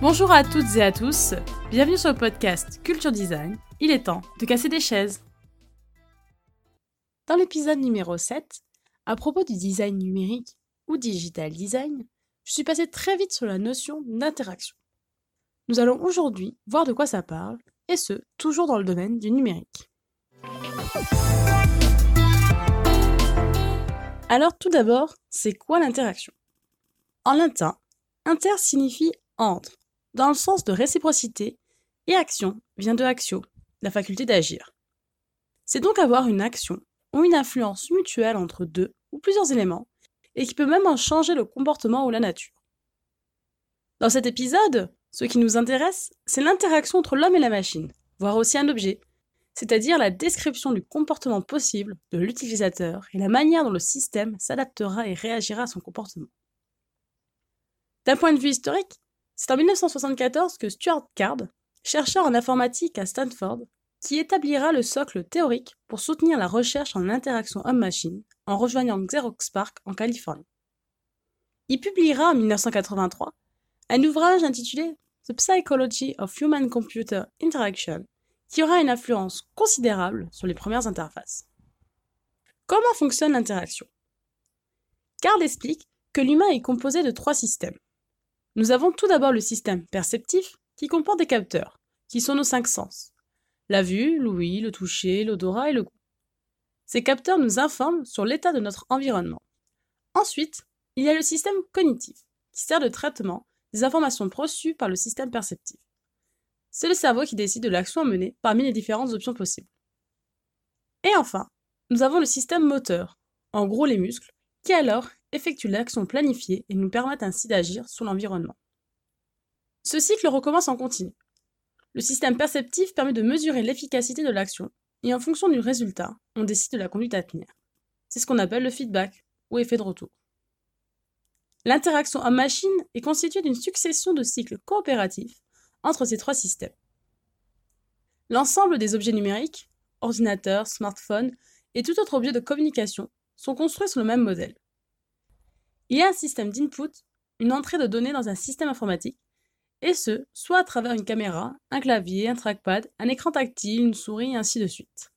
Bonjour à toutes et à tous, bienvenue sur le podcast Culture Design. Il est temps de casser des chaises. Dans l'épisode numéro 7, à propos du design numérique ou digital design, je suis passée très vite sur la notion d'interaction. Nous allons aujourd'hui voir de quoi ça parle, et ce, toujours dans le domaine du numérique. Alors tout d'abord, c'est quoi l'interaction? En latin, inter signifie entre, dans le sens de réciprocité, et action vient de actio, la faculté d'agir. C'est donc avoir une action ou une influence mutuelle entre deux ou plusieurs éléments, et qui peut même en changer le comportement ou la nature. Dans cet épisode, ce qui nous intéresse, c'est l'interaction entre l'homme et la machine, voire aussi un objet, c'est-à-dire la description du comportement possible de l'utilisateur et la manière dont le système s'adaptera et réagira à son comportement. D'un point de vue historique, c'est en 1974 que Stuart Card, chercheur en informatique à Stanford, qui établira le socle théorique pour soutenir la recherche en interaction homme-machine en rejoignant Xerox PARC en Californie. Il publiera en 1983 un ouvrage intitulé The Psychology of Human-Computer Interaction qui aura une influence considérable sur les premières interfaces. Comment fonctionne l'interaction? Card explique que l'humain est composé de trois systèmes. Nous avons tout d'abord le système perceptif qui comporte des capteurs, qui sont nos cinq sens. La vue, l'ouïe, le toucher, l'odorat et le goût. Ces capteurs nous informent sur l'état de notre environnement. Ensuite, il y a le système cognitif, qui sert de traitement des informations reçues par le système perceptif. C'est le cerveau qui décide de l'action à mener parmi les différentes options possibles. Et enfin, nous avons le système moteur, en gros les muscles, qui alors effectuent l'action planifiée et nous permettent ainsi d'agir sur l'environnement. Ce cycle recommence en continu. Le système perceptif permet de mesurer l'efficacité de l'action et en fonction du résultat, on décide de la conduite à tenir. C'est ce qu'on appelle le feedback ou effet de retour. L'interaction homme-machine est constituée d'une succession de cycles coopératifs entre ces trois systèmes. L'ensemble des objets numériques, ordinateurs, smartphones et tout autre objet de communication sont construits sur le même modèle. Il y a un système d'input, une entrée de données dans un système informatique, et ce, soit à travers une caméra, un clavier, un trackpad, un écran tactile, une souris, et ainsi de suite.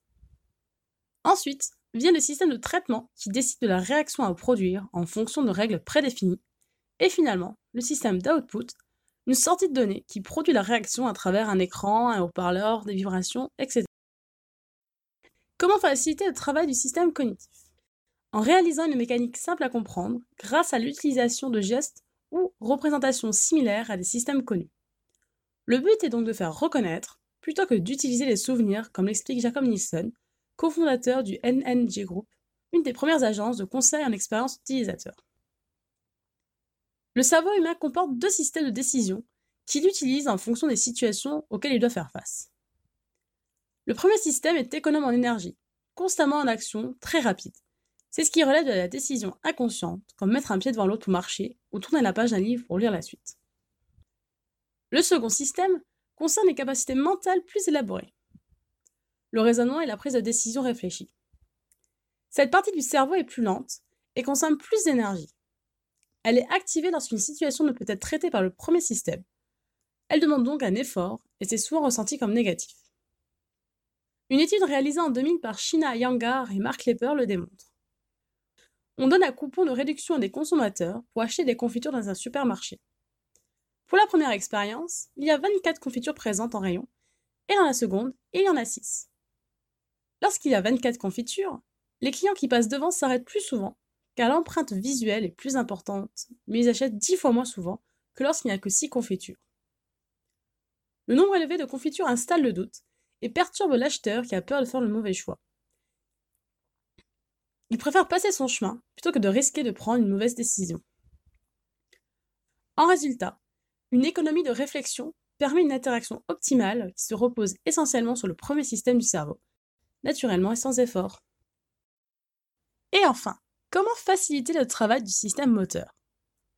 Ensuite, vient le système de traitement qui décide de la réaction à produire en fonction de règles prédéfinies, et finalement, le système d'output, une sortie de données qui produit la réaction à travers un écran, un haut-parleur, des vibrations, etc. Comment faciliter le travail du système cognitif? En réalisant une mécanique simple à comprendre grâce à l'utilisation de gestes ou représentations similaires à des systèmes connus. Le but est donc de faire reconnaître, plutôt que d'utiliser les souvenirs, comme l'explique Jacob Nielsen, cofondateur du NNG Group, une des premières agences de conseil en expérience utilisateur. Le cerveau humain comporte deux systèmes de décision qu'il utilise en fonction des situations auxquelles il doit faire face. Le premier système est économe en énergie, constamment en action, très rapide. C'est ce qui relève de la décision inconsciente, comme mettre un pied devant l'autre pour marcher ou tourner la page d'un livre pour lire la suite. Le second système concerne les capacités mentales plus élaborées. Le raisonnement et la prise de décision réfléchie. Cette partie du cerveau est plus lente et consomme plus d'énergie. Elle est activée lorsqu'une situation ne peut être traitée par le premier système. Elle demande donc un effort et c'est souvent ressenti comme négatif. Une étude réalisée en 2000 par Shina Yangar et Mark Lepper le démontre on donne un coupon de réduction à des consommateurs pour acheter des confitures dans un supermarché. Pour la première expérience, il y a 24 confitures présentes en rayon, et dans la seconde, il y en a 6. Lorsqu'il y a 24 confitures, les clients qui passent devant s'arrêtent plus souvent, car l'empreinte visuelle est plus importante, mais ils achètent 10 fois moins souvent que lorsqu'il n'y a que 6 confitures. Le nombre élevé de confitures installe le doute et perturbe l'acheteur qui a peur de faire le mauvais choix. Il préfère passer son chemin plutôt que de risquer de prendre une mauvaise décision. En résultat, une économie de réflexion permet une interaction optimale qui se repose essentiellement sur le premier système du cerveau, naturellement et sans effort. Et enfin, comment faciliter le travail du système moteur?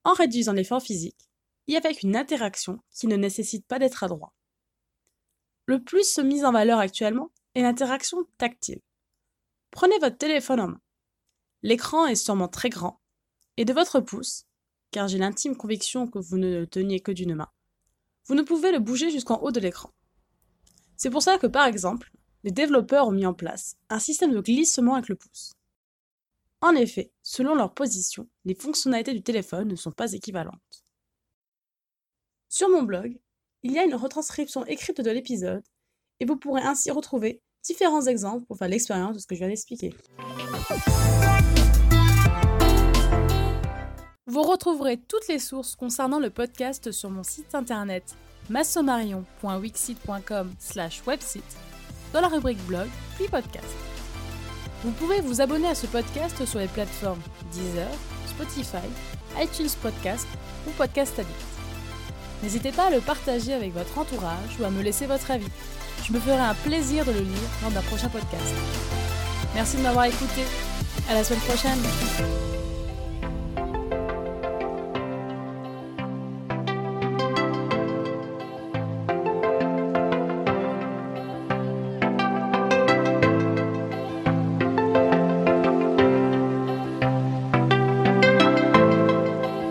En réduisant l'effort physique et avec une interaction qui ne nécessite pas d'être adroit. Le plus mis en valeur actuellement est l'interaction tactile. Prenez votre téléphone en main L'écran est sûrement très grand, et de votre pouce, car j'ai l'intime conviction que vous ne le teniez que d'une main, vous ne pouvez le bouger jusqu'en haut de l'écran. C'est pour ça que, par exemple, les développeurs ont mis en place un système de glissement avec le pouce. En effet, selon leur position, les fonctionnalités du téléphone ne sont pas équivalentes. Sur mon blog, il y a une retranscription écrite de l'épisode et vous pourrez ainsi retrouver différents exemples pour faire l'expérience de ce que je viens d'expliquer. Vous retrouverez toutes les sources concernant le podcast sur mon site internet massomarion.wixit.com website dans la rubrique blog puis podcast. Vous pouvez vous abonner à ce podcast sur les plateformes Deezer, Spotify, iTunes Podcast ou Podcast Addict. N'hésitez pas à le partager avec votre entourage ou à me laisser votre avis. Je me ferai un plaisir de le lire lors d'un prochain podcast. Merci de m'avoir écouté. À la semaine prochaine.